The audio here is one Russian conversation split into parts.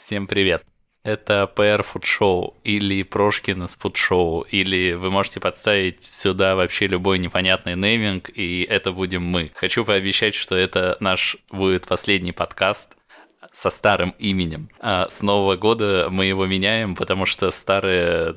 Всем привет! Это PR Food Show или Прошкин из Food Show, или вы можете подставить сюда вообще любой непонятный нейминг, и это будем мы. Хочу пообещать, что это наш будет последний подкаст, со старым именем. А с Нового года мы его меняем, потому что старое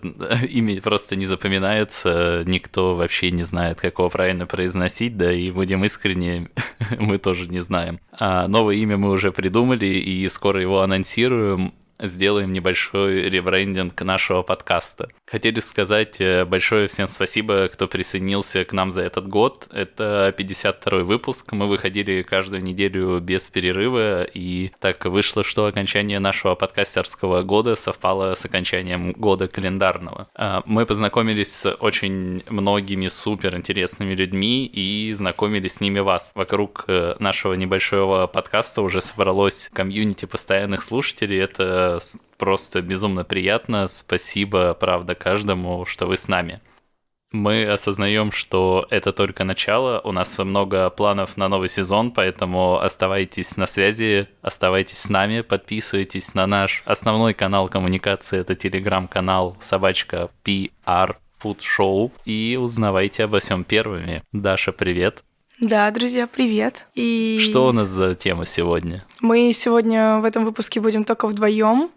имя просто не запоминается, никто вообще не знает, как его правильно произносить, да и будем искренне, мы тоже не знаем. А новое имя мы уже придумали и скоро его анонсируем сделаем небольшой ребрендинг нашего подкаста. Хотели сказать э, большое всем спасибо, кто присоединился к нам за этот год. Это 52 выпуск. Мы выходили каждую неделю без перерыва, и так вышло, что окончание нашего подкастерского года совпало с окончанием года календарного. А, мы познакомились с очень многими супер интересными людьми и знакомили с ними вас. Вокруг э, нашего небольшого подкаста уже собралось комьюнити постоянных слушателей. Это просто безумно приятно. Спасибо, правда, каждому, что вы с нами. Мы осознаем, что это только начало. У нас много планов на новый сезон, поэтому оставайтесь на связи, оставайтесь с нами, подписывайтесь на наш основной канал коммуникации. Это телеграм-канал собачка PR Food Show и узнавайте обо всем первыми. Даша, привет. Да, друзья, привет. И что у нас за тема сегодня? Мы сегодня в этом выпуске будем только вдвоем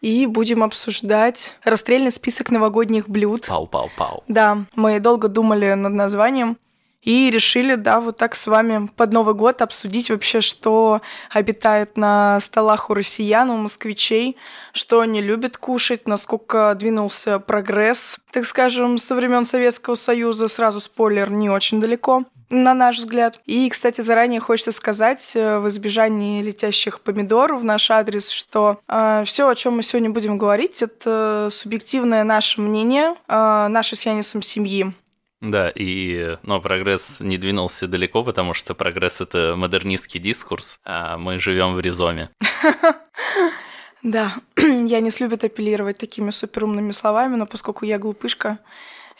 и будем обсуждать расстрельный список новогодних блюд. Пау-пау-пау. Да, мы долго думали над названием и решили, да, вот так с вами под Новый год обсудить вообще, что обитает на столах у россиян, у москвичей, что они любят кушать, насколько двинулся прогресс, так скажем, со времен Советского Союза. Сразу спойлер, не очень далеко на наш взгляд. И, кстати, заранее хочется сказать э, в избежании летящих помидоров в наш адрес, что э, все, о чем мы сегодня будем говорить, это субъективное наше мнение, э, наше с Янисом семьи. Да, и но прогресс не двинулся далеко, потому что прогресс это модернистский дискурс, а мы живем в ризоме. Да, я не любит апеллировать такими суперумными словами, но поскольку я глупышка,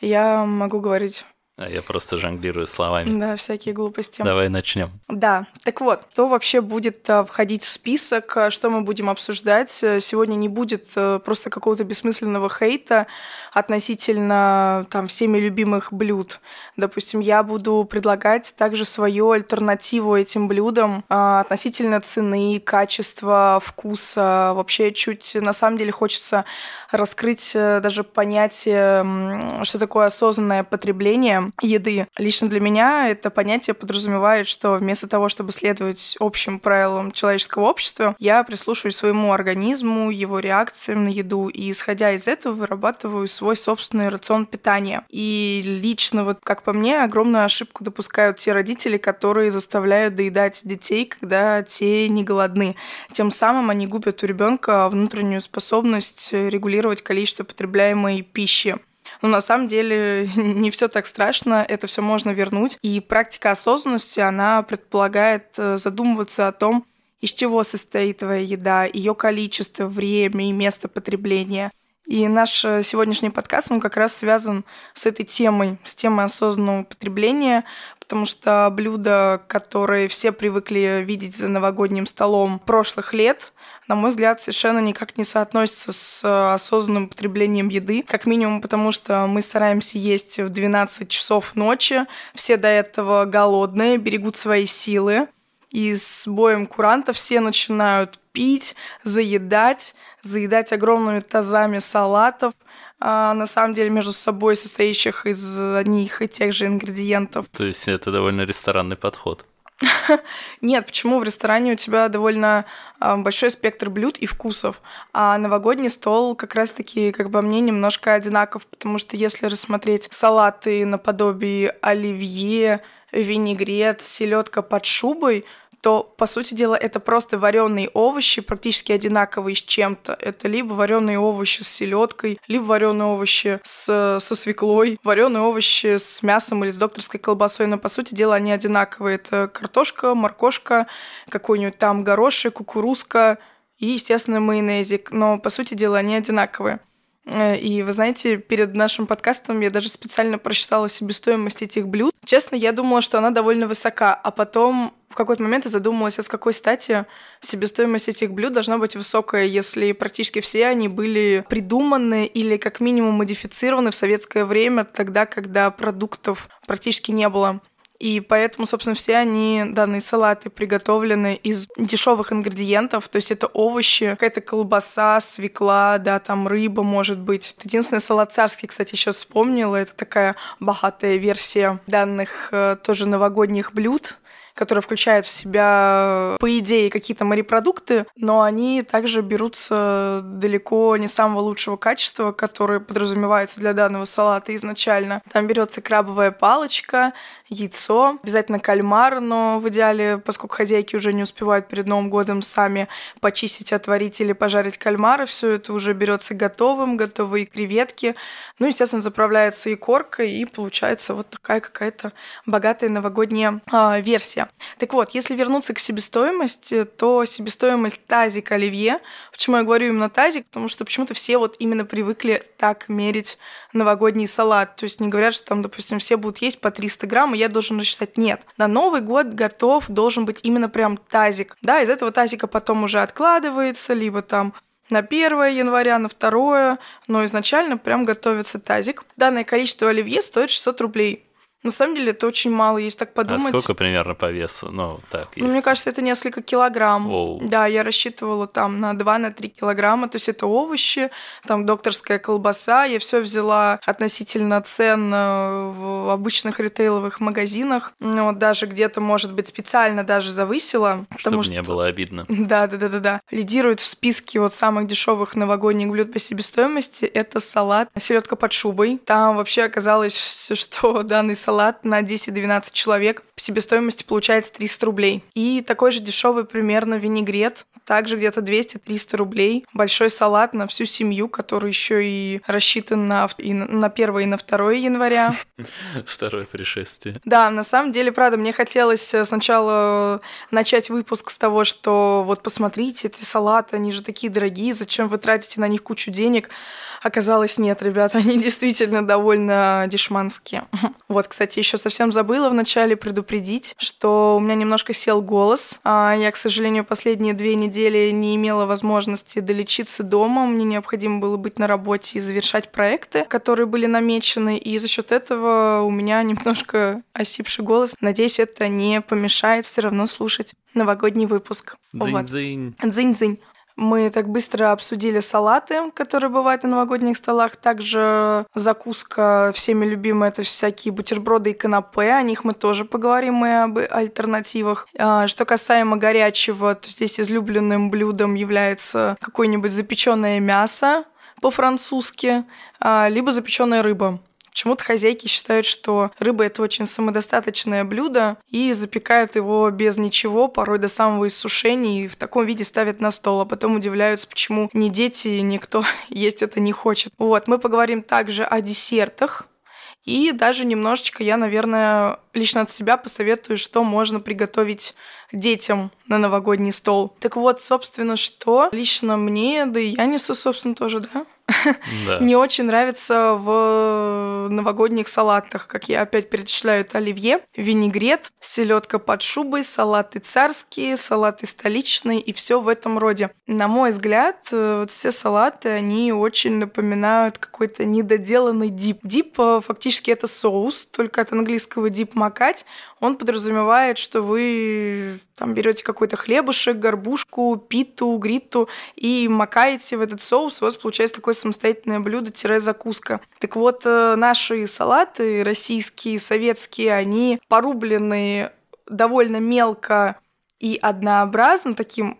я могу говорить я просто жонглирую словами. Да, всякие глупости. Давай начнем. Да, так вот, кто вообще будет э, входить в список, э, что мы будем обсуждать? Э, сегодня не будет просто какого-то бессмысленного хейта относительно там всеми любимых блюд. Допустим, я буду предлагать также свою альтернативу этим блюдам относительно цены, качества, вкуса. Вообще чуть на самом деле хочется раскрыть даже понятие, что такое осознанное потребление еды. Лично для меня это понятие подразумевает, что вместо того, чтобы следовать общим правилам человеческого общества, я прислушиваюсь своему организму, его реакциям на еду, и исходя из этого вырабатываю свой собственный рацион питания. И лично, вот как по мне, огромную ошибку допускают те родители, которые заставляют доедать детей, когда те не голодны. Тем самым они губят у ребенка внутреннюю способность регулировать количество потребляемой пищи. Но на самом деле не все так страшно, это все можно вернуть. И практика осознанности, она предполагает э, задумываться о том, из чего состоит твоя еда, ее количество, время и место потребления. И наш э, сегодняшний подкаст, он как раз связан с этой темой, с темой осознанного потребления, потому что блюда, которые все привыкли видеть за новогодним столом прошлых лет, на мой взгляд, совершенно никак не соотносится с э, осознанным потреблением еды. Как минимум, потому что мы стараемся есть в 12 часов ночи. Все до этого голодные, берегут свои силы. И с боем куранта все начинают пить, заедать, заедать огромными тазами салатов, а на самом деле между собой состоящих из одних и тех же ингредиентов. То есть это довольно ресторанный подход. Нет, почему? В ресторане у тебя довольно а, большой спектр блюд и вкусов, а новогодний стол как раз-таки, как бы мне, немножко одинаков, потому что если рассмотреть салаты наподобие оливье, винегрет, селедка под шубой, то, по сути дела, это просто вареные овощи, практически одинаковые с чем-то. Это либо вареные овощи с селедкой, либо вареные овощи с, со свеклой, вареные овощи с мясом или с докторской колбасой. Но, по сути дела, они одинаковые. Это картошка, моркошка, какой-нибудь там горошек, кукурузка и, естественно, майонезик. Но, по сути дела, они одинаковые. Э, и вы знаете, перед нашим подкастом я даже специально просчитала себестоимость этих блюд. Честно, я думала, что она довольно высока, а потом какой-то момент я задумалась, а с какой стати себестоимость этих блюд должна быть высокая, если практически все они были придуманы или как минимум модифицированы в советское время, тогда, когда продуктов практически не было. И поэтому, собственно, все они, данные салаты, приготовлены из дешевых ингредиентов, то есть это овощи, какая-то колбаса, свекла, да, там рыба, может быть. Единственный салат царский, кстати, еще вспомнила, это такая богатая версия данных э, тоже новогодних блюд которая включает в себя, по идее, какие-то морепродукты, но они также берутся далеко не самого лучшего качества, которые подразумеваются для данного салата изначально. Там берется крабовая палочка, яйцо, обязательно кальмар, но в идеале, поскольку хозяйки уже не успевают перед Новым годом сами почистить, отварить или пожарить кальмары, все это уже берется готовым, готовые креветки. Ну, естественно, заправляется и коркой, и получается вот такая какая-то богатая новогодняя а, версия. Так вот, если вернуться к себестоимости, то себестоимость тазика оливье, почему я говорю именно тазик, потому что почему-то все вот именно привыкли так мерить новогодний салат. То есть не говорят, что там, допустим, все будут есть по 300 грамм, и я должен рассчитать. Нет. На Новый год готов должен быть именно прям тазик. Да, из этого тазика потом уже откладывается, либо там на 1 января, на 2, но изначально прям готовится тазик. Данное количество оливье стоит 600 рублей. На самом деле это очень мало, если так подумать. А сколько примерно по весу? Ну, так, ну, мне кажется, это несколько килограмм. Оу. Да, я рассчитывала там на 2-3 на килограмма, то есть это овощи, там докторская колбаса. Я все взяла относительно цен э, в обычных ритейловых магазинах. Ну, вот даже где-то, может быть, специально даже завысила. Чтобы что... не было обидно. Да, да, да, да, да. Лидирует в списке вот самых дешевых новогодних блюд по себестоимости это салат селедка под шубой. Там вообще оказалось, что данный салат салат на 10-12 человек по себестоимости получается 300 рублей. И такой же дешевый примерно винегрет, также где-то 200-300 рублей. Большой салат на всю семью, который еще и рассчитан на, и на 1 и на 2 января. Второе пришествие. Да, на самом деле, правда, мне хотелось э, сначала начать выпуск с того, что вот посмотрите, эти салаты, они же такие дорогие, зачем вы тратите на них кучу денег? Оказалось, нет, ребята, они действительно довольно дешманские. Вот, кстати, еще совсем забыла вначале предупредить, что у меня немножко сел голос. А я, к сожалению, последние две недели не имела возможности долечиться дома. Мне необходимо было быть на работе и завершать проекты, которые были намечены. И за счет этого у меня немножко осипший голос. Надеюсь, это не помешает все равно слушать новогодний выпуск. Дзынь-дзынь. Дзынь-дзынь. Мы так быстро обсудили салаты, которые бывают на новогодних столах. Также закуска всеми любимая, это всякие бутерброды и канапе. О них мы тоже поговорим и об альтернативах. А, что касаемо горячего, то здесь излюбленным блюдом является какое-нибудь запеченное мясо по-французски, а, либо запеченная рыба. Почему-то хозяйки считают, что рыба это очень самодостаточное блюдо и запекают его без ничего, порой до самого иссушения, и в таком виде ставят на стол, а потом удивляются, почему ни дети, никто есть это не хочет. Вот, мы поговорим также о десертах, и даже немножечко я, наверное, лично от себя посоветую, что можно приготовить детям на новогодний стол. Так вот, собственно, что лично мне, да и я несу, собственно, тоже, да, да. не очень нравится в новогодних салатах, как я опять перечисляю, это оливье, винегрет, селедка под шубой, салаты царские, салаты столичные и все в этом роде. На мой взгляд, э, вот все салаты, они очень напоминают какой-то недоделанный дип. Дип э, фактически это соус, только от английского дип макать. Он подразумевает, что вы там берете какой-то хлебушек, горбушку, питу, гриту и макаете в этот соус, у вас получается такое самостоятельное блюдо-закуска. Так вот, э, наши салаты, российские, советские, они порублены довольно мелко и однообразно, таким,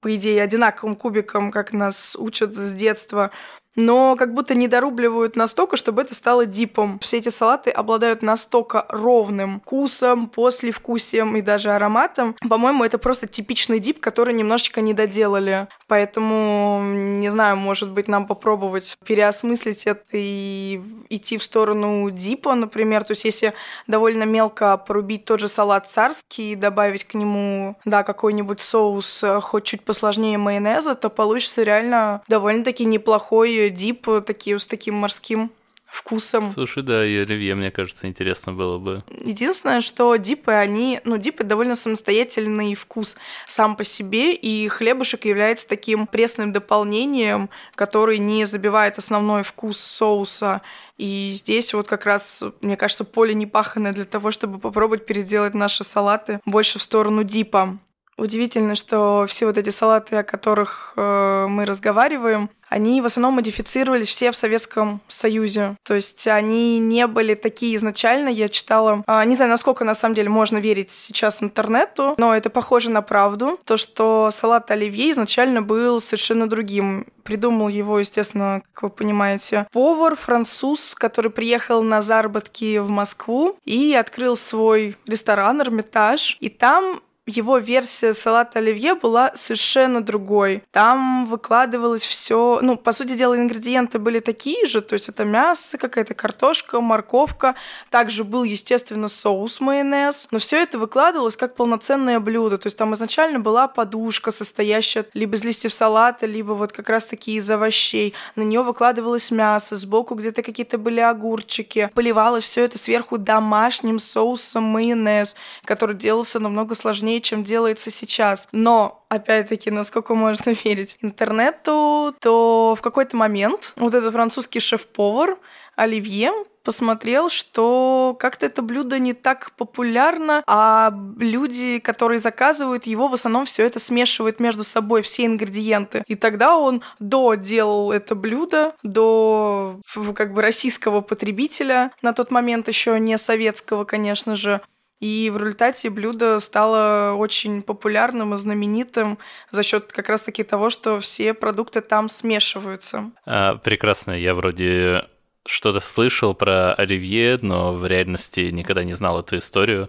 по идее, одинаковым кубиком, как нас учат с детства – но как будто не дорубливают настолько, чтобы это стало дипом. Все эти салаты обладают настолько ровным вкусом, послевкусием и даже ароматом. По-моему, это просто типичный дип, который немножечко не доделали. Поэтому, не знаю, может быть, нам попробовать переосмыслить это и идти в сторону дипа, например. То есть, если довольно мелко порубить тот же салат царский и добавить к нему, да, какой-нибудь соус, э, хоть чуть посложнее майонеза, то получится реально довольно-таки неплохой дип такие, с таким морским вкусом. Слушай, да, и оливье, мне кажется, интересно было бы. Единственное, что дипы, они, ну, дипы довольно самостоятельный вкус сам по себе, и хлебушек является таким пресным дополнением, который не забивает основной вкус соуса. И здесь вот как раз, мне кажется, поле не паханное для того, чтобы попробовать переделать наши салаты больше в сторону дипа. Удивительно, что все вот эти салаты, о которых э, мы разговариваем, они в основном модифицировались все в Советском Союзе. То есть они не были такие изначально. Я читала, э, не знаю, насколько на самом деле можно верить сейчас интернету, но это похоже на правду. То, что салат оливье изначально был совершенно другим. Придумал его, естественно, как вы понимаете, повар, француз, который приехал на заработки в Москву и открыл свой ресторан «Эрмитаж». И там его версия салата оливье была совершенно другой. Там выкладывалось все, ну, по сути дела, ингредиенты были такие же, то есть это мясо, какая-то картошка, морковка. Также был, естественно, соус майонез, но все это выкладывалось как полноценное блюдо. То есть там изначально была подушка, состоящая либо из листьев салата, либо вот как раз-таки из овощей. На нее выкладывалось мясо, сбоку где-то какие-то были огурчики. Поливалось все это сверху домашним соусом майонез, который делался намного сложнее сложнее, чем делается сейчас. Но, опять-таки, насколько можно верить интернету, то в какой-то момент вот этот французский шеф-повар Оливье посмотрел, что как-то это блюдо не так популярно, а люди, которые заказывают его, в основном все это смешивают между собой, все ингредиенты. И тогда он доделал это блюдо до как бы российского потребителя, на тот момент еще не советского, конечно же, и в результате блюдо стало очень популярным и знаменитым за счет как раз-таки того, что все продукты там смешиваются. А, прекрасно. Я вроде что-то слышал про оливье, но в реальности никогда не знал эту историю.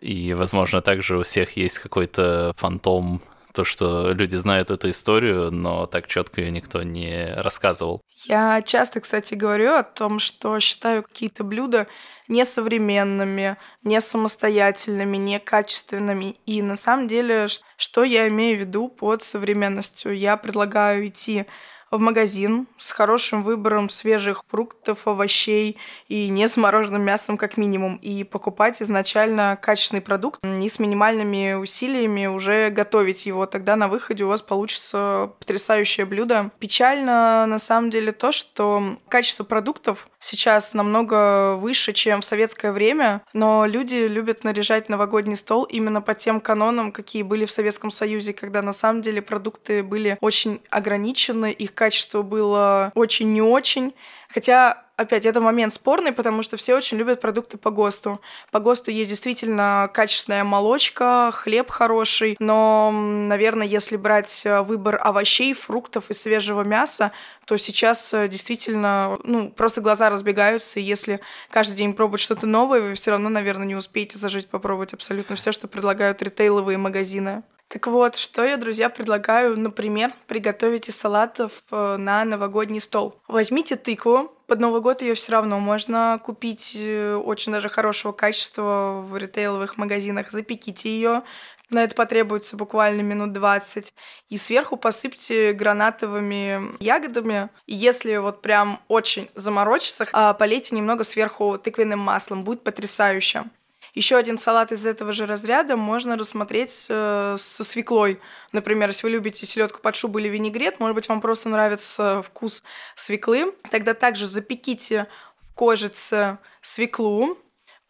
И, возможно, также у всех есть какой-то фантом то, что люди знают эту историю, но так четко ее никто не рассказывал. Я часто, кстати, говорю о том, что считаю какие-то блюда несовременными, не самостоятельными, некачественными. И на самом деле, что я имею в виду под современностью? Я предлагаю идти в магазин с хорошим выбором свежих фруктов, овощей и не с мороженым мясом как минимум, и покупать изначально качественный продукт и с минимальными усилиями уже готовить его. Тогда на выходе у вас получится потрясающее блюдо. Печально на самом деле то, что качество продуктов сейчас намного выше, чем в советское время, но люди любят наряжать новогодний стол именно по тем канонам, какие были в Советском Союзе, когда на самом деле продукты были очень ограничены, их качество было очень не очень. Хотя опять, это момент спорный, потому что все очень любят продукты по ГОСТу. По ГОСТу есть действительно качественная молочка, хлеб хороший, но, наверное, если брать э, выбор овощей, фруктов и свежего мяса, то сейчас э, действительно, ну, просто глаза разбегаются, и если каждый день пробовать что-то новое, вы все равно, наверное, не успеете зажить попробовать абсолютно все, что предлагают ритейловые магазины. Так вот, что я, друзья, предлагаю, например, приготовить из салатов э, на новогодний стол. Возьмите тыкву, под Новый год ее все равно можно купить э, очень даже хорошего качества в ритейловых магазинах. Запеките ее. На это потребуется буквально минут 20. И сверху посыпьте гранатовыми ягодами. Если вот прям очень заморочиться, а, полейте немного сверху тыквенным маслом. Будет потрясающе. Еще один салат из этого же разряда можно рассмотреть э, со свеклой. Например, если вы любите селедку под шубу или винегрет, может быть, вам просто нравится вкус свеклы, тогда также запеките в кожице свеклу,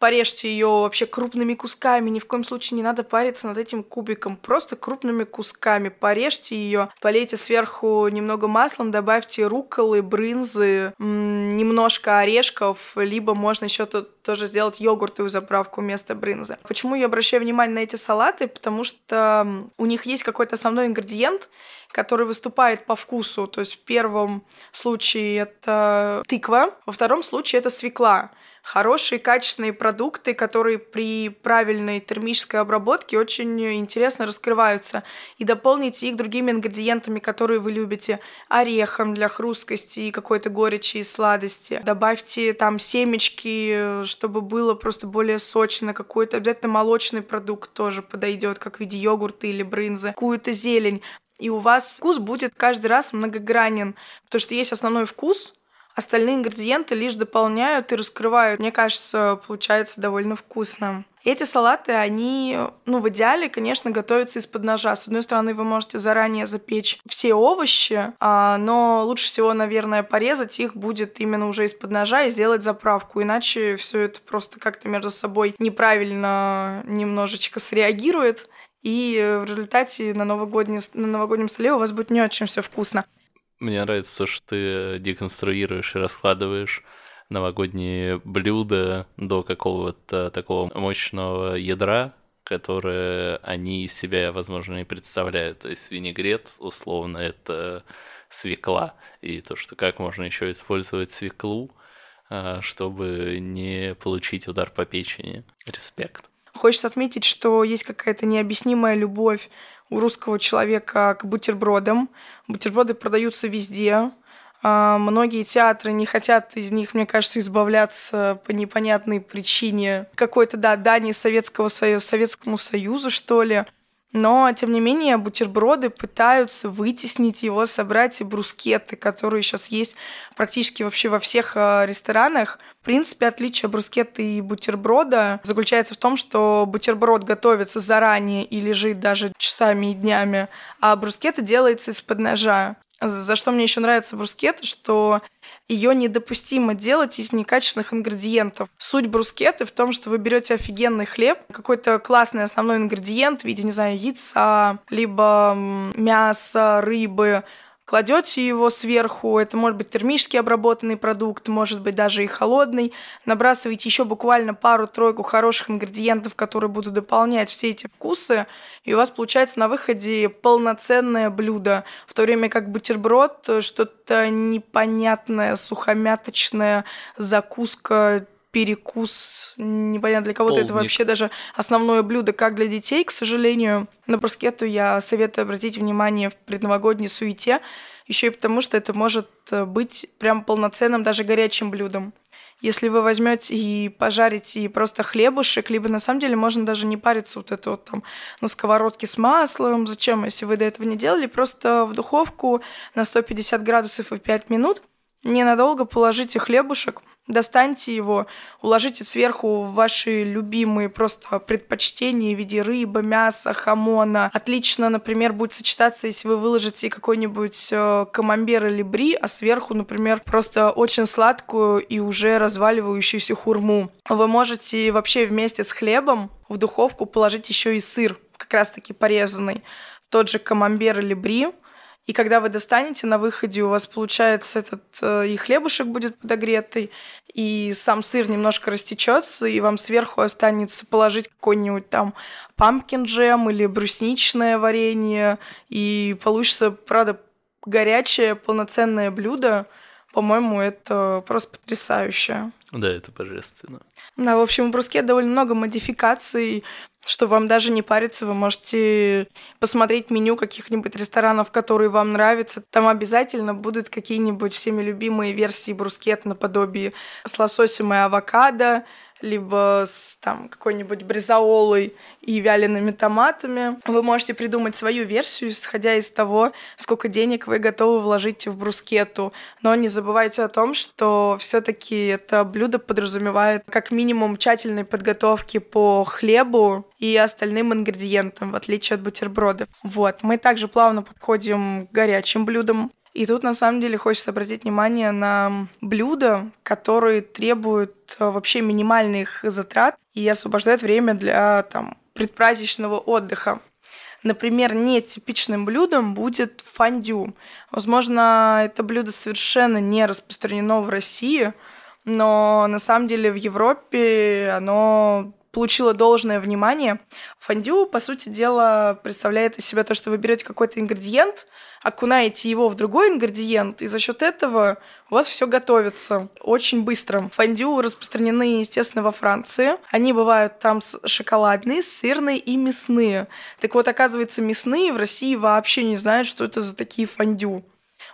порежьте ее вообще крупными кусками, ни в коем случае не надо париться над этим кубиком, просто крупными кусками порежьте ее, полейте сверху немного маслом, добавьте руколы, брынзы, немножко орешков, либо можно еще тут тоже сделать йогуртовую заправку вместо брынзы. Почему я обращаю внимание на эти салаты? Потому что у них есть какой-то основной ингредиент, который выступает по вкусу. То есть в первом случае это тыква, во втором случае это свекла хорошие качественные продукты, которые при правильной термической обработке очень интересно раскрываются. И дополните их другими ингредиентами, которые вы любите. Орехом для хрусткости и какой-то горечи и сладости. Добавьте там семечки, чтобы было просто более сочно. Какой-то обязательно молочный продукт тоже подойдет, как в виде йогурта или брынзы. Какую-то зелень. И у вас вкус будет каждый раз многогранен, потому что есть основной вкус, Остальные ингредиенты лишь дополняют и раскрывают. Мне кажется, получается довольно вкусно. Эти салаты, они, ну, в идеале, конечно, готовятся из-под ножа. С одной стороны, вы можете заранее запечь все овощи, а, но лучше всего, наверное, порезать их будет именно уже из-под ножа и сделать заправку. Иначе все это просто как-то между собой неправильно немножечко среагирует. И в результате на, новогоднем на новогоднем столе у вас будет не очень все вкусно. Мне нравится, что ты деконструируешь и раскладываешь новогодние блюда до какого-то такого мощного ядра, которое они из себя, возможно, не представляют. То есть винегрет, условно, это свекла. И то, что как можно еще использовать свеклу, а, чтобы не получить удар по печени. Респект. Хочется отметить, что есть какая-то необъяснимая любовь у русского человека к бутербродам. Бутерброды продаются везде. А, многие театры не хотят из них, мне кажется, избавляться по непонятной причине какой-то, да, дани Советского Советскому Союзу, что ли. Но, тем не менее, бутерброды пытаются вытеснить его, собрать и брускеты, которые сейчас есть практически вообще во всех а, ресторанах. В принципе, отличие брускетта и бутерброда заключается в том, что бутерброд готовится заранее и лежит даже часами и днями, а брускетта делается из-под ножа. За что мне еще нравится брускетта, что ее недопустимо делать из некачественных ингредиентов. Суть брускеты в том, что вы берете офигенный хлеб, какой-то классный основной ингредиент в виде, не знаю, яйца, либо мяса, рыбы, кладете его сверху, это может быть термически обработанный продукт, может быть даже и холодный, набрасываете еще буквально пару-тройку хороших ингредиентов, которые будут дополнять все эти вкусы, и у вас получается на выходе полноценное блюдо, в то время как бутерброд что-то непонятное, сухомяточное, закуска перекус, непонятно для кого-то это вообще даже основное блюдо, как для детей, к сожалению. На брускету я советую обратить внимание в предновогодней суете, еще и потому, что это может э, быть прям полноценным даже горячим блюдом. Если вы возьмете и пожарите и просто хлебушек, либо на самом деле можно даже не париться вот это вот там на сковородке с маслом. Зачем, если вы до этого не делали, просто в духовку на 150 градусов и 5 минут ненадолго положите хлебушек – Достаньте его, уложите сверху ваши любимые просто предпочтения в виде рыбы, мяса, хамона. Отлично, например, будет сочетаться, если вы выложите какой-нибудь э, камамбер или бри, а сверху, например, просто очень сладкую и уже разваливающуюся хурму. Вы можете вообще вместе с хлебом в духовку положить еще и сыр, как раз-таки порезанный. Тот же камамбер или бри, и когда вы достанете на выходе, у вас получается этот э, и хлебушек будет подогретый, и сам сыр немножко растечется, и вам сверху останется положить какой-нибудь там пампкин джем или брусничное варенье, и получится, правда, горячее полноценное блюдо. По-моему, это просто потрясающе. Да, это божественно. Да, в общем, в бруске довольно много модификаций что вам даже не париться, вы можете посмотреть меню каких-нибудь ресторанов, которые вам нравятся. Там обязательно будут какие-нибудь всеми любимые версии брускет наподобие с лососем и авокадо, либо с там какой-нибудь бризаолой и вялеными томатами. Вы можете придумать свою версию, исходя из того, сколько денег вы готовы вложить в брускету. Но не забывайте о том, что все таки это блюдо подразумевает как минимум тщательной подготовки по хлебу и остальным ингредиентам, в отличие от бутербродов. Вот. Мы также плавно подходим к горячим блюдам. И тут на самом деле хочется обратить внимание на блюда, которые требуют э, вообще минимальных затрат и освобождают время для там, предпраздничного отдыха. Например, нетипичным блюдом будет фондю. Возможно, это блюдо совершенно не распространено в России, но на самом деле в Европе оно получило должное внимание. Фондю, по сути дела, представляет из себя то, что вы берете какой-то ингредиент, окунаете его в другой ингредиент, и за счет этого у вас все готовится очень быстро. Фондю распространены, естественно, во Франции. Они бывают там шоколадные, сырные и мясные. Так вот, оказывается, мясные в России вообще не знают, что это за такие фондю.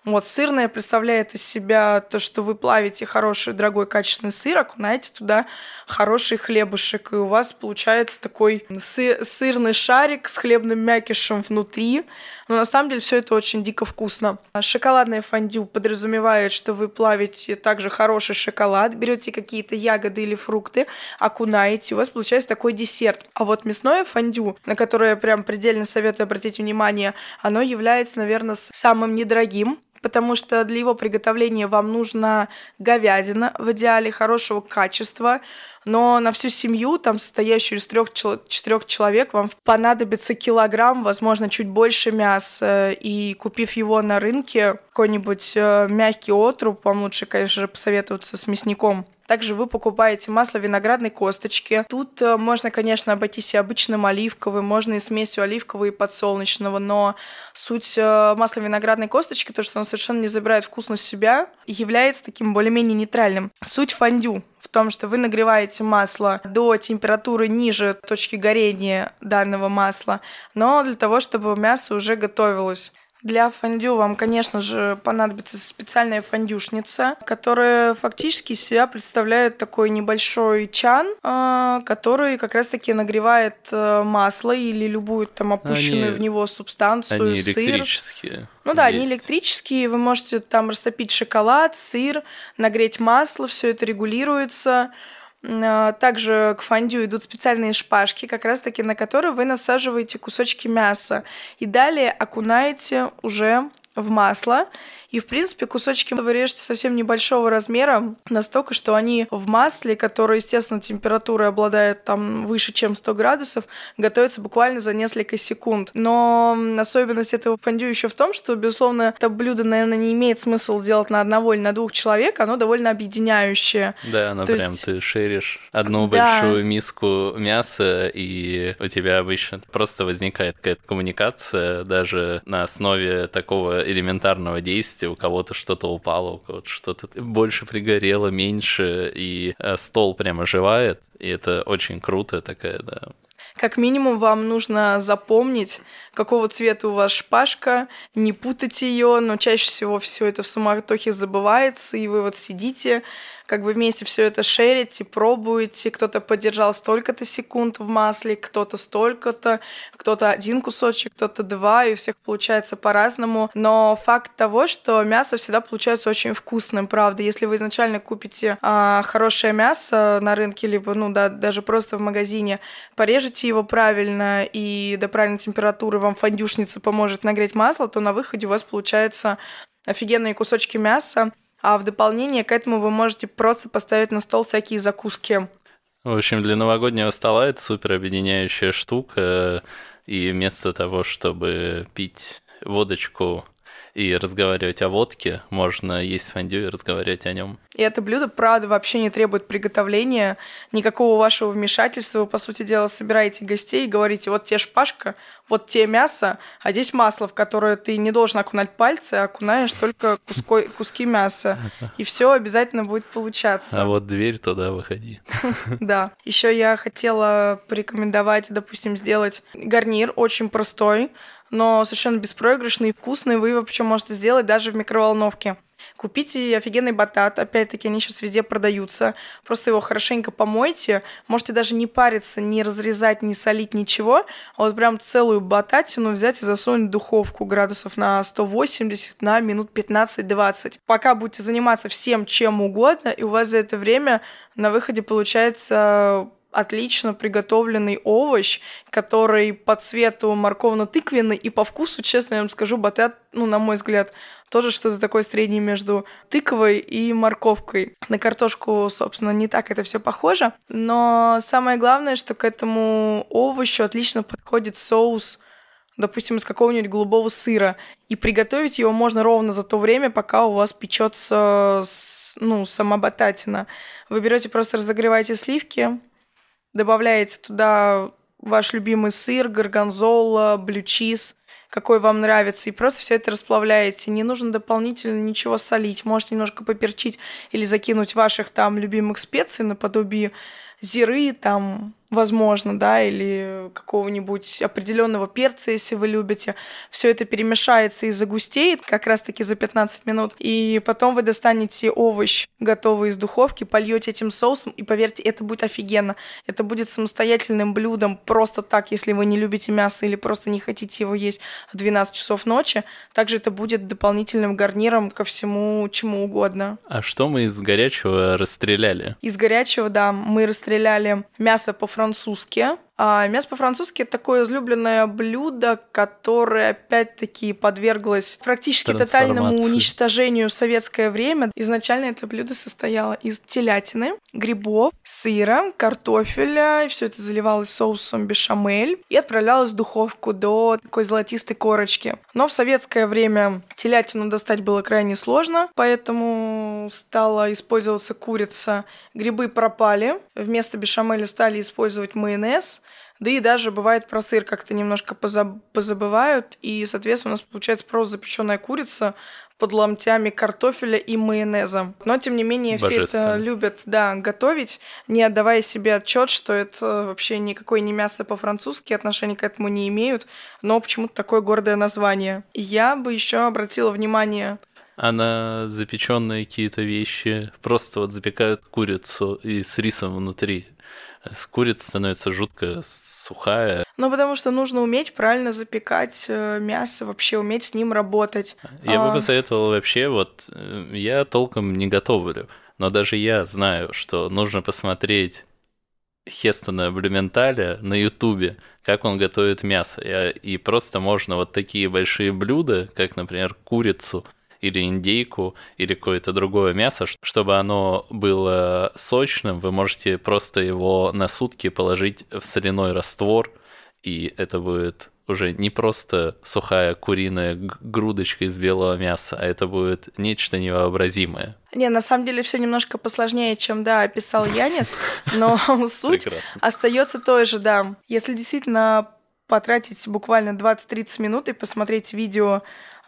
Вот, сырное представляет из себя то, что вы плавите хороший, дорогой, качественный сыр, окунаете туда хороший хлебушек, и у вас получается такой сы- сырный шарик с хлебным мякишем внутри. Но на самом деле все это очень дико вкусно. Шоколадное фондю подразумевает, что вы плавите также хороший шоколад, берете какие-то ягоды или фрукты, окунаете, у вас получается такой десерт. А вот мясное фондю, на которое я прям предельно советую обратить внимание, оно является, наверное, самым недорогим потому что для его приготовления вам нужна говядина в идеале хорошего качества, но на всю семью, там, состоящую из трех-четырех человек, вам понадобится килограмм, возможно, чуть больше мяса, и купив его на рынке, какой-нибудь э, мягкий отруб, вам лучше, конечно же, посоветоваться с мясником, также вы покупаете масло виноградной косточки. Тут э, можно, конечно, обойтись и обычным оливковым, можно и смесью оливкового и подсолнечного, но суть э, масла виноградной косточки, то, что оно совершенно не забирает вкусность себя, является таким более-менее нейтральным. Суть фондю в том, что вы нагреваете масло до температуры ниже точки горения данного масла, но для того, чтобы мясо уже готовилось. Для фондю вам, конечно же, понадобится специальная фондюшница, которая фактически себя представляет такой небольшой чан, а, который как раз-таки нагревает э, масло или любую там опущенную они, в него субстанцию, они электрические. Сыр. Ну да, есть. они электрические, вы можете там растопить шоколад, сыр, нагреть масло, все это регулируется. А, также к фондю идут специальные шпажки, как раз-таки на которые вы насаживаете кусочки мяса. И далее окунаете уже в масло и, в принципе, кусочки вы режете совсем небольшого размера, настолько, что они в масле, которое, естественно, температурой обладает там выше, чем 100 градусов, готовятся буквально за несколько секунд. Но особенность этого фондю еще в том, что, безусловно, это блюдо, наверное, не имеет смысла делать на одного или на двух человек, оно довольно объединяющее. Да, оно То прям есть... ты шеришь одну да. большую миску мяса, и у тебя обычно просто возникает какая-то коммуникация даже на основе такого элементарного действия, месте у кого-то что-то упало, у кого-то что-то больше пригорело, меньше, и э, стол прямо оживает, и это очень круто такая, да, как минимум вам нужно запомнить, какого цвета у вас шпажка, не путать ее, но чаще всего все это в суматохе забывается, и вы вот сидите, как бы вместе все это шерите, пробуете, кто-то поддержал столько-то секунд в масле, кто-то столько-то, кто-то один кусочек, кто-то два, и у всех получается по-разному. Но факт того, что мясо всегда получается очень вкусным, правда. Если вы изначально купите а, хорошее мясо на рынке, либо, ну да, даже просто в магазине, порежете его правильно и до правильной температуры вам фондюшница поможет нагреть масло, то на выходе у вас получается офигенные кусочки мяса, а в дополнение к этому вы можете просто поставить на стол всякие закуски. В общем, для новогоднего стола это супер объединяющая штука. И вместо того, чтобы пить водочку и разговаривать о водке, можно есть фондю и разговаривать о нем. И это блюдо, правда, вообще не требует приготовления, никакого вашего вмешательства. Вы, по сути дела, собираете гостей и говорите, вот тебе шпажка, вот тебе мясо, а здесь масло, в которое ты не должен окунать пальцы, а окунаешь только куской, куски мяса. И все обязательно будет получаться. А вот дверь туда выходи. Да. Еще я хотела порекомендовать, допустим, сделать гарнир очень простой, но совершенно беспроигрышный и вкусный. Вы его причем можете сделать даже в микроволновке. Купите офигенный батат, опять-таки они сейчас везде продаются. Просто его хорошенько помойте. Можете даже не париться, не разрезать, не солить, ничего. А вот прям целую бататину взять и засунуть в духовку градусов на 180 на минут 15-20. Пока будете заниматься всем чем угодно, и у вас за это время на выходе получается отлично приготовленный овощ, который по цвету морковно-тыквенный и по вкусу, честно я вам скажу, батат, ну, на мой взгляд, тоже что-то такое среднее между тыквой и морковкой. На картошку, собственно, не так это все похоже, но самое главное, что к этому овощу отлично подходит соус допустим, из какого-нибудь голубого сыра. И приготовить его можно ровно за то время, пока у вас печется ну, сама бататина. Вы берете, просто разогреваете сливки, добавляете туда ваш любимый сыр, горгонзола, блючиз, какой вам нравится, и просто все это расплавляете. Не нужно дополнительно ничего солить. Можете немножко поперчить или закинуть ваших там любимых специй наподобие зиры, там возможно, да, или какого-нибудь определенного перца, если вы любите. Все это перемешается и загустеет как раз-таки за 15 минут. И потом вы достанете овощ готовый из духовки, польете этим соусом, и поверьте, это будет офигенно. Это будет самостоятельным блюдом просто так, если вы не любите мясо или просто не хотите его есть в 12 часов ночи. Также это будет дополнительным гарниром ко всему чему угодно. А что мы из горячего расстреляли? Из горячего, да, мы расстреляли мясо по-французски, а мясо по-французски это такое излюбленное блюдо, которое опять-таки подверглось практически тотальному уничтожению в советское время. Изначально это блюдо состояло из телятины, грибов, сыра, картофеля, и все это заливалось соусом бешамель и отправлялось в духовку до такой золотистой корочки. Но в советское время телятину достать было крайне сложно, поэтому стала использоваться курица. Грибы пропали, вместо бешамеля стали использовать майонез, да и даже бывает про сыр как-то немножко позабывают, и, соответственно, у нас получается просто запеченная курица под ломтями картофеля и майонеза. Но, тем не менее, все это любят, да, готовить, не отдавая себе отчет, что это вообще никакое не мясо по-французски, отношения к этому не имеют, но почему-то такое гордое название. Я бы еще обратила внимание а на запеченные какие-то вещи просто вот запекают курицу и с рисом внутри с курицы становится жутко сухая. Ну, потому что нужно уметь правильно запекать э, мясо, вообще уметь с ним работать. Я а... бы посоветовал вообще, вот э, я толком не готовлю, но даже я знаю, что нужно посмотреть Хестона Блюменталя на Ютубе, как он готовит мясо. И просто можно вот такие большие блюда, как, например, курицу – или индейку, или какое-то другое мясо, чтобы оно было сочным, вы можете просто его на сутки положить в соляной раствор, и это будет уже не просто сухая куриная грудочка из белого мяса, а это будет нечто невообразимое. Не, на самом деле все немножко посложнее, чем, да, описал Янис, но суть остается той же, да. Если действительно потратить буквально 20-30 минут и посмотреть видео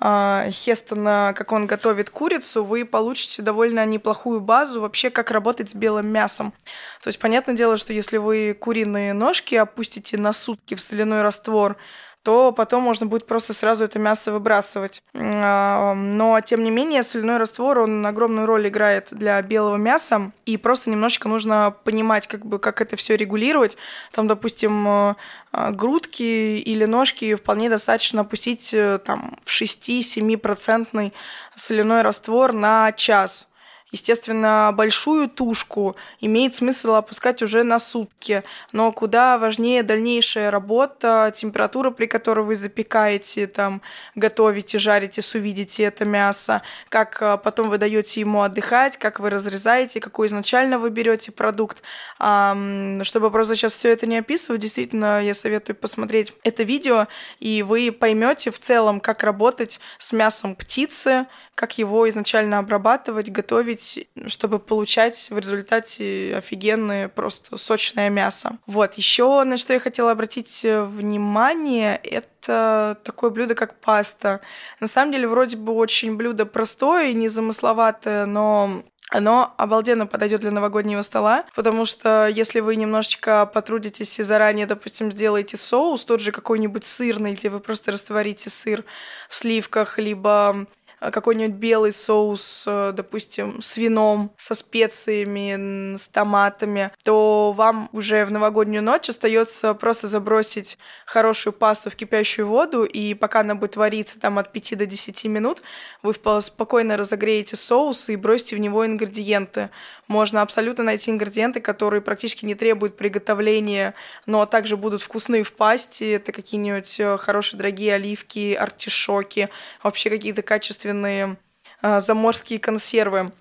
Хестона, как он готовит курицу, вы получите довольно неплохую базу вообще, как работать с белым мясом. То есть, понятное дело, что если вы куриные ножки опустите на сутки в соляной раствор, то потом можно будет просто сразу это мясо выбрасывать. А, но, тем не менее, соляной раствор, он огромную роль играет для белого мяса, и просто немножечко нужно понимать, как, бы, как это все регулировать. Там, допустим, а, грудки или ножки вполне достаточно опустить э, там, в 6-7% соляной раствор на час – Естественно, большую тушку имеет смысл опускать уже на сутки, но куда важнее дальнейшая работа, температура, при которой вы запекаете, там, готовите, жарите, сувидите это мясо, как а, потом вы даете ему отдыхать, как вы разрезаете, какой изначально вы берете продукт. Чтобы просто сейчас все это не описывать, действительно, я советую посмотреть это видео, и вы поймете в целом, как работать с мясом птицы, как его изначально обрабатывать, готовить, чтобы получать в результате офигенное, просто сочное мясо. Вот, еще на что я хотела обратить э, внимание, это такое блюдо, как паста. На самом деле, вроде бы очень блюдо простое и незамысловатое, но оно обалденно подойдет для новогоднего стола, потому что если вы немножечко потрудитесь и заранее, допустим, сделаете соус, тот же какой-нибудь сырный, где вы просто растворите сыр в сливках, либо какой-нибудь белый соус, э, допустим, с вином, со специями, с томатами, то вам уже в новогоднюю ночь остается просто забросить хорошую пасту в кипящую воду, и пока она будет вариться там от 5 до 10 минут, вы спокойно разогреете соус и бросите в него ингредиенты. Можно абсолютно найти ингредиенты, которые практически не требуют приготовления, но также будут вкусные в пасте. Это какие-нибудь э, хорошие дорогие оливки, артишоки, вообще какие-то качественные качественные э, заморские консервы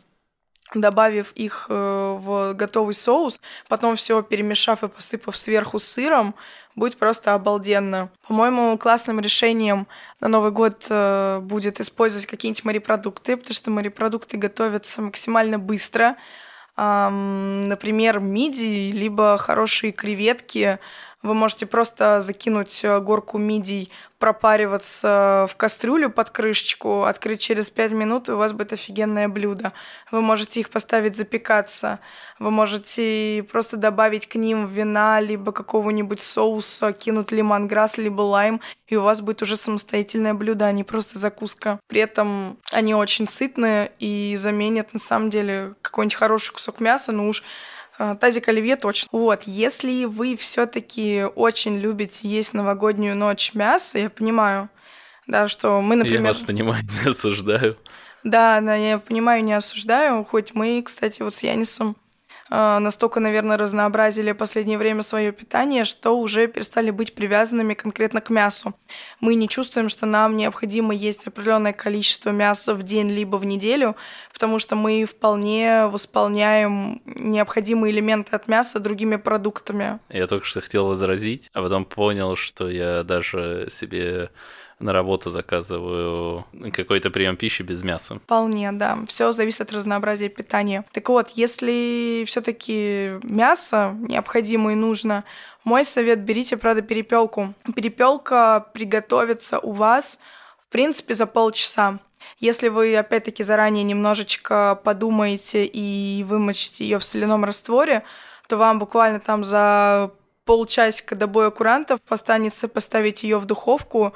добавив их э, в готовый соус, потом все перемешав и посыпав сверху сыром, будет просто обалденно. По-моему, классным решением на Новый год э, будет использовать какие-нибудь морепродукты, потому что морепродукты готовятся максимально быстро. Например, мидии, либо хорошие креветки Вы можете просто закинуть э, горку мидий, пропариваться в кастрюлю под крышечку, открыть через 5 минут, и у вас будет офигенное блюдо. Вы можете их поставить запекаться. Вы можете просто добавить к ним вина, либо какого-нибудь соуса, кинуть лимонграсс, либо лайм, и у вас будет уже самостоятельное блюдо, а не просто закуска. При этом они очень сытные и заменят, на самом деле, какой-нибудь хороший кусок мяса, ну уж тазик оливье точно. Вот, если вы все-таки очень любите есть новогоднюю ночь мясо, я понимаю, да, что мы, например... Я вас понимаю, не осуждаю. Да, да, я понимаю, не осуждаю, хоть мы, кстати, вот с Янисом настолько, наверное, разнообразили в последнее время свое питание, что уже перестали быть привязанными конкретно к мясу. Мы не чувствуем, что нам необходимо есть определенное количество мяса в день либо в неделю, потому что мы вполне восполняем необходимые элементы от мяса другими продуктами. Я только что хотел возразить, а потом понял, что я даже себе на работу заказываю какой-то прием пищи без мяса. Вполне, да. Все зависит от разнообразия питания. Так вот, если все-таки мясо необходимо и нужно, мой совет берите, правда, перепелку. Перепелка приготовится у вас, в принципе, за полчаса. Если вы, опять-таки, заранее немножечко подумаете и вымочите ее в соляном растворе, то вам буквально там за полчасика до боя курантов останется поставить ее в духовку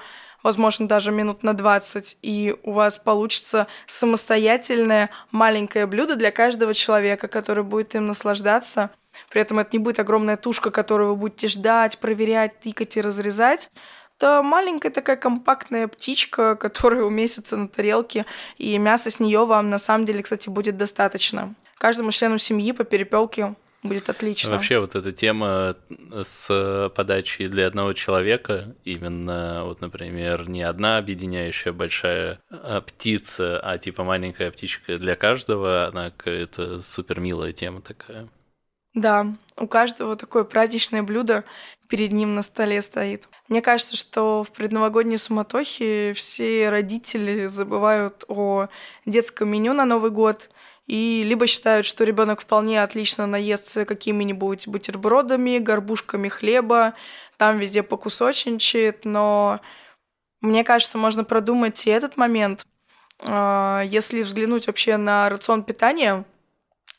возможно, даже минут на 20, и у вас получится самостоятельное маленькое блюдо для каждого человека, который будет им наслаждаться. При этом это не будет огромная тушка, которую вы будете ждать, проверять, тыкать и разрезать. Это маленькая такая компактная птичка, которая уместится на тарелке, и мяса с нее вам на самом деле, кстати, будет достаточно. Каждому члену семьи по перепелке будет отлично. Вообще вот эта тема с подачей для одного человека, именно вот, например, не одна объединяющая большая а, птица, а типа маленькая птичка для каждого, она какая-то супер милая тема такая. Да, у каждого такое праздничное блюдо перед ним на столе стоит. Мне кажется, что в предновогодней суматохе все родители забывают о детском меню на Новый год и либо считают, что ребенок вполне отлично наестся какими-нибудь бутербродами, горбушками хлеба, там везде покусочничает, но мне кажется, можно продумать и этот момент. А, если взглянуть вообще на рацион питания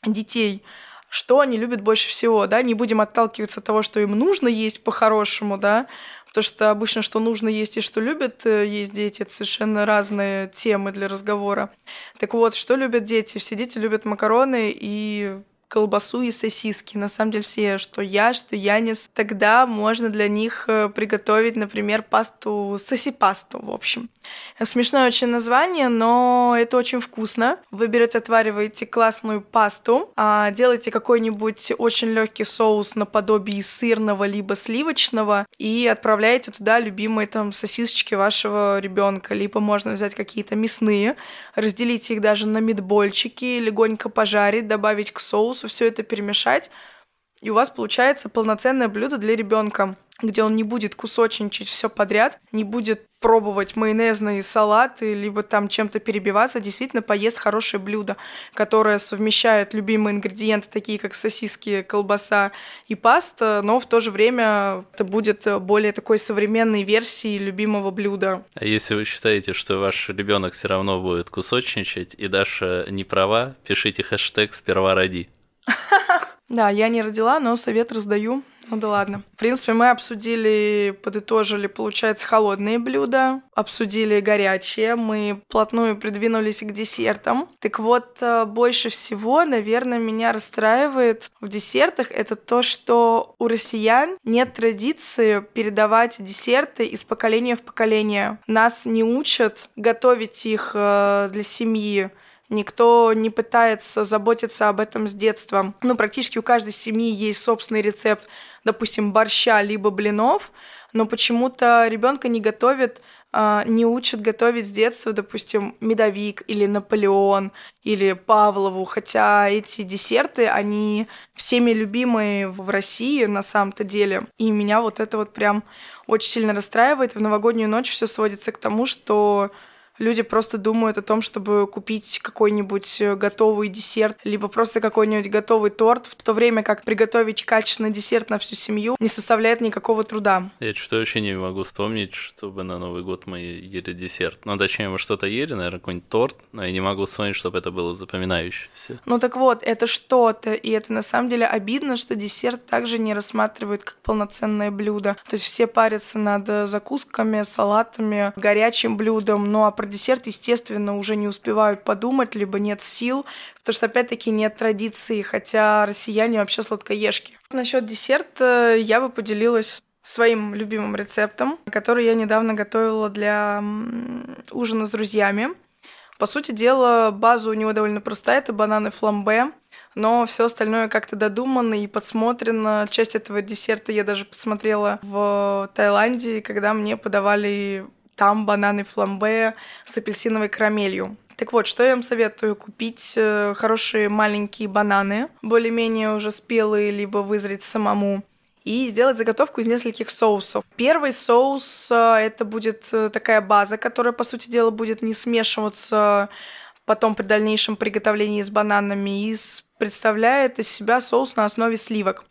детей, что они любят больше всего, да, не будем отталкиваться от того, что им нужно есть по-хорошему, да, Потому что обычно, что нужно есть и что любят э, есть дети, это совершенно разные темы для разговора. Так вот, что любят дети? Все дети любят макароны и колбасу и сосиски. На самом деле все, что я, что Янис. Тогда можно для них э, приготовить, например, пасту, соси-пасту, в общем. Смешное очень название, но это очень вкусно. Вы берете, отвариваете классную пасту, а, делаете какой-нибудь очень легкий соус наподобие сырного либо сливочного и отправляете туда любимые там сосисочки вашего ребенка. Либо можно взять какие-то мясные, разделить их даже на мидбольчики, легонько пожарить, добавить к соусу, все это перемешать, и у вас получается полноценное блюдо для ребенка где он не будет кусочничать все подряд, не будет пробовать майонезные салаты, либо там чем-то перебиваться, действительно поест хорошее блюдо, которое совмещает любимые ингредиенты, такие как сосиски, колбаса и паста, но в то же время это будет более такой современной версией любимого блюда. А если вы считаете, что ваш ребенок все равно будет кусочничать, и Даша не права, пишите хэштег «Сперва роди». Да, я не родила, но совет раздаю. Ну да ладно. В принципе, мы обсудили, подытожили, получается, холодные блюда, обсудили горячие, мы плотную придвинулись к десертам. Так вот, э, больше всего, наверное, меня расстраивает в десертах это то, что у россиян нет традиции передавать десерты из поколения в поколение. Нас не учат готовить их э, для семьи. Никто не пытается заботиться об этом с детства. Ну, практически у каждой семьи есть собственный рецепт, допустим, борща либо блинов, но почему-то ребенка не готовят, а, не учат готовить с детства, допустим, медовик или Наполеон или Павлову, хотя эти десерты, они всеми любимые в России на самом-то деле. И меня вот это вот прям очень сильно расстраивает. В новогоднюю ночь все сводится к тому, что Люди просто думают о том, чтобы купить какой-нибудь э, готовый десерт, либо просто какой-нибудь готовый торт, в то время как приготовить качественный десерт на всю семью не составляет никакого труда. Я что-то вообще не могу вспомнить, чтобы на Новый год мы ели десерт. Ну, точнее, мы что-то ели, наверное, какой-нибудь торт, но я не могу вспомнить, чтобы это было запоминающееся. Ну так вот, это что-то, и это на самом деле обидно, что десерт также не рассматривают как полноценное блюдо. То есть все парятся над закусками, салатами, горячим блюдом, ну а про десерт, естественно, уже не успевают подумать, либо нет сил, потому что, опять-таки, нет традиции, хотя россияне вообще сладкоежки. Насчет десерта я бы поделилась своим любимым рецептом, который я недавно готовила для ужина с друзьями. По сути дела, база у него довольно простая, это бананы фламбе, но все остальное как-то додумано и подсмотрено. Часть этого десерта я даже посмотрела в Таиланде, когда мне подавали там бананы фламбе с апельсиновой карамелью. Так вот, что я вам советую? Купить э, хорошие маленькие бананы, более-менее уже спелые, либо вызреть самому и сделать заготовку из нескольких соусов. Первый соус э, это будет э, такая база, которая, по сути дела, будет не смешиваться потом при дальнейшем приготовлении с бананами и представляет из себя соус на основе сливок.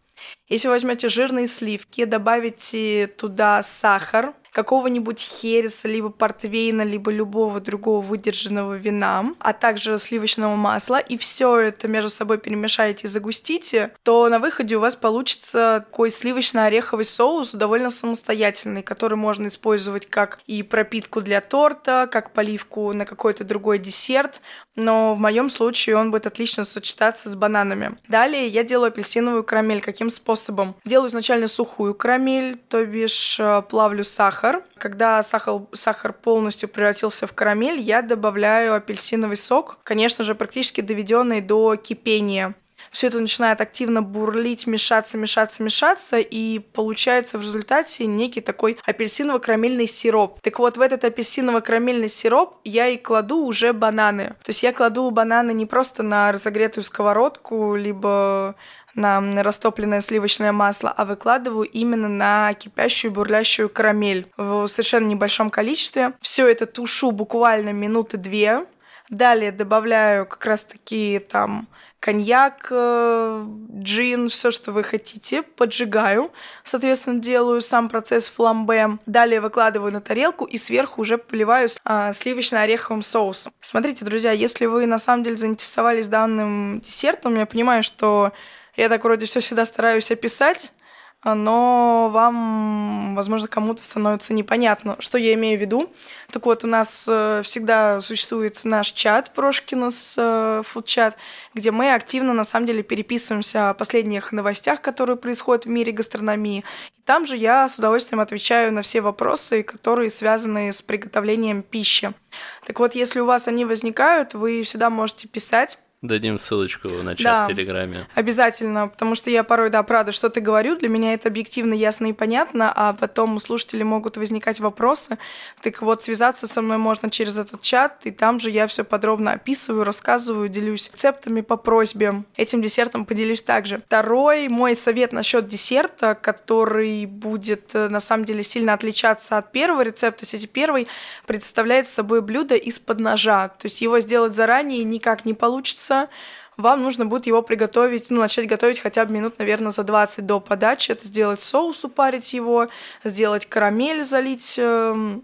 Если возьмете жирные сливки, добавите туда сахар, какого-нибудь хереса, либо портвейна, либо любого другого выдержанного вина, а также сливочного масла, и все это между собой перемешаете и загустите, то на выходе у вас получится такой сливочно-ореховый соус довольно самостоятельный, который можно использовать как и пропитку для торта, как поливку на какой-то другой десерт, но в моем случае он будет отлично сочетаться с бананами. Далее я делаю апельсиновую карамель. Каким способом? Делаю изначально сухую карамель, то бишь э, плавлю сахар, сахар. Когда сахар, сахар полностью превратился в карамель, я добавляю апельсиновый сок, конечно же, практически доведенный до кипения. Все это начинает активно бурлить, мешаться, мешаться, мешаться, и получается в результате некий такой апельсиново-карамельный сироп. Так вот, в этот апельсиново-карамельный сироп я и кладу уже бананы. То есть я кладу бананы не просто на разогретую сковородку, либо на растопленное сливочное масло, а выкладываю именно на кипящую бурлящую карамель в совершенно небольшом количестве. Все это тушу буквально минуты две. Далее добавляю как раз-таки там коньяк, э, джин, все, что вы хотите, поджигаю, соответственно, делаю сам процесс фламбе. Далее выкладываю на тарелку и сверху уже поливаю а, сливочно-ореховым соусом. Смотрите, друзья, если вы на самом деле заинтересовались данным десертом, я понимаю, что я так вроде все всегда стараюсь описать, но вам, возможно, кому-то становится непонятно, что я имею в виду. Так вот, у нас э, всегда существует наш чат Прошкина с э, фудчат, где мы активно, на самом деле, переписываемся о последних новостях, которые происходят в мире гастрономии. И там же я с удовольствием отвечаю на все вопросы, которые связаны с приготовлением пищи. Так вот, если у вас они возникают, вы всегда можете писать Дадим ссылочку на чат да, в Телеграме. Обязательно, потому что я порой, да, правда, что-то говорю, для меня это объективно ясно и понятно, а потом у слушателей могут возникать вопросы. Так вот, связаться со мной можно через этот чат, и там же я все подробно описываю, рассказываю, делюсь рецептами по просьбе. Этим десертом поделюсь также. Второй мой совет насчет десерта, который будет э, на самом деле сильно отличаться от первого рецепта. То есть первый представляет собой блюдо из-под ножа. То есть его сделать заранее никак не получится получится, вам нужно будет его приготовить, ну, начать готовить хотя бы минут, наверное, за 20 до подачи. Это сделать соус, упарить его, сделать карамель, залить э,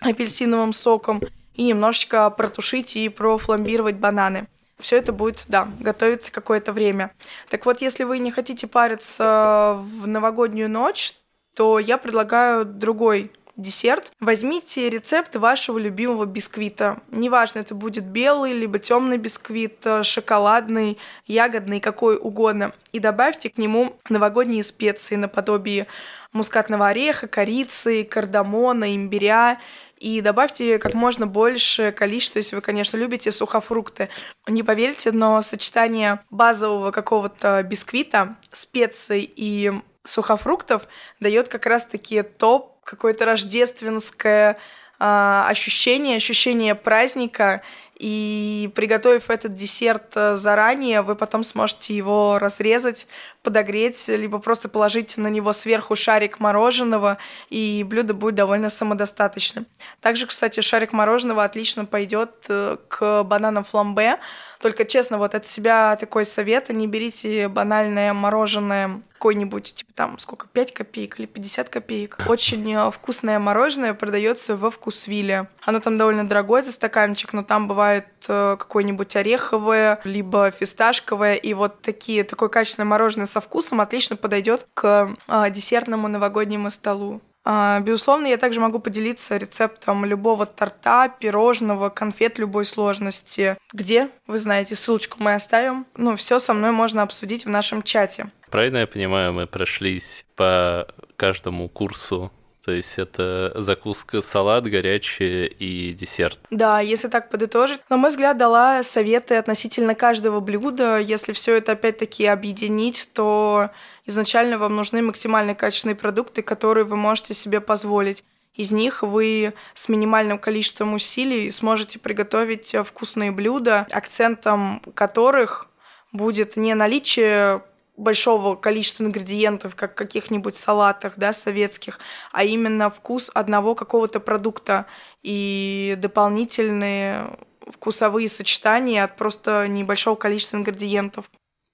апельсиновым соком и немножечко протушить и профламбировать бананы. Все это будет, да, готовиться какое-то время. Так вот, если вы не хотите париться в новогоднюю ночь, то я предлагаю другой десерт, возьмите рецепт вашего любимого бисквита. Неважно, это будет белый, либо темный бисквит, э, шоколадный, ягодный, какой угодно. И добавьте к нему новогодние специи наподобие мускатного ореха, корицы, кардамона, имбиря и добавьте как можно больше количества, если вы, конечно, любите сухофрукты. Не поверите, но сочетание базового какого-то бисквита, специй и сухофруктов дает как раз-таки топ какое-то рождественское а, ощущение, ощущение праздника И приготовив этот десерт э, заранее, вы потом сможете его разрезать, подогреть, либо просто положить на него сверху шарик мороженого, и блюдо будет довольно самодостаточным. Также, кстати, шарик мороженого отлично пойдет э, к бананам фламбе. Только честно, вот от себя такой совет, не берите банальное мороженое какой-нибудь, типа там, сколько, 5 копеек или 50 копеек. Очень э, вкусное мороженое продается во вкусвиле. Оно там довольно дорогое за стаканчик, но там бывает э, какое-нибудь ореховое, либо фисташковое, и вот такие, такое качественное мороженое со вкусом отлично подойдет к э, десертному новогоднему столу. А, безусловно, я также могу поделиться рецептом любого торта, пирожного, конфет любой сложности. Где? Вы знаете, ссылочку мы оставим. Ну, все со мной можно обсудить в нашем чате. Правильно я понимаю, мы прошлись по каждому курсу то есть это закуска, салат горячий и десерт. Да, если так подытожить. На мой взгляд, дала советы относительно каждого блюда. Если все это опять-таки объединить, то изначально вам нужны максимально качественные продукты, которые вы можете себе позволить. Из них вы с минимальным количеством усилий сможете приготовить вкусные блюда, акцентом которых будет не наличие большого количества ингредиентов, как в каких-нибудь салатах, да, советских, а именно вкус одного какого-то продукта и дополнительные вкусовые сочетания от просто небольшого количества ингредиентов.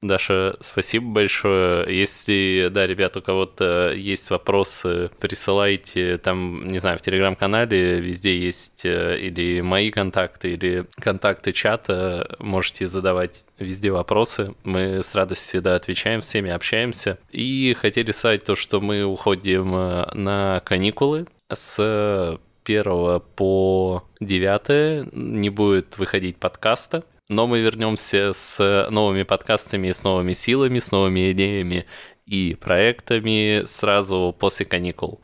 Даша, спасибо большое. Если, да, ребят, у кого-то есть вопросы, присылайте там, не знаю, в телеграм-канале, везде есть э, или мои контакты, или контакты чата, можете задавать везде вопросы. Мы с радостью всегда отвечаем, всеми общаемся. И хотели сказать то, что мы уходим э, на каникулы с 1 по 9 не будет выходить подкаста но мы вернемся с новыми подкастами, с новыми силами, с новыми идеями и проектами сразу после каникул.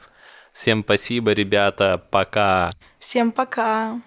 Всем спасибо, ребята, пока. Всем пока.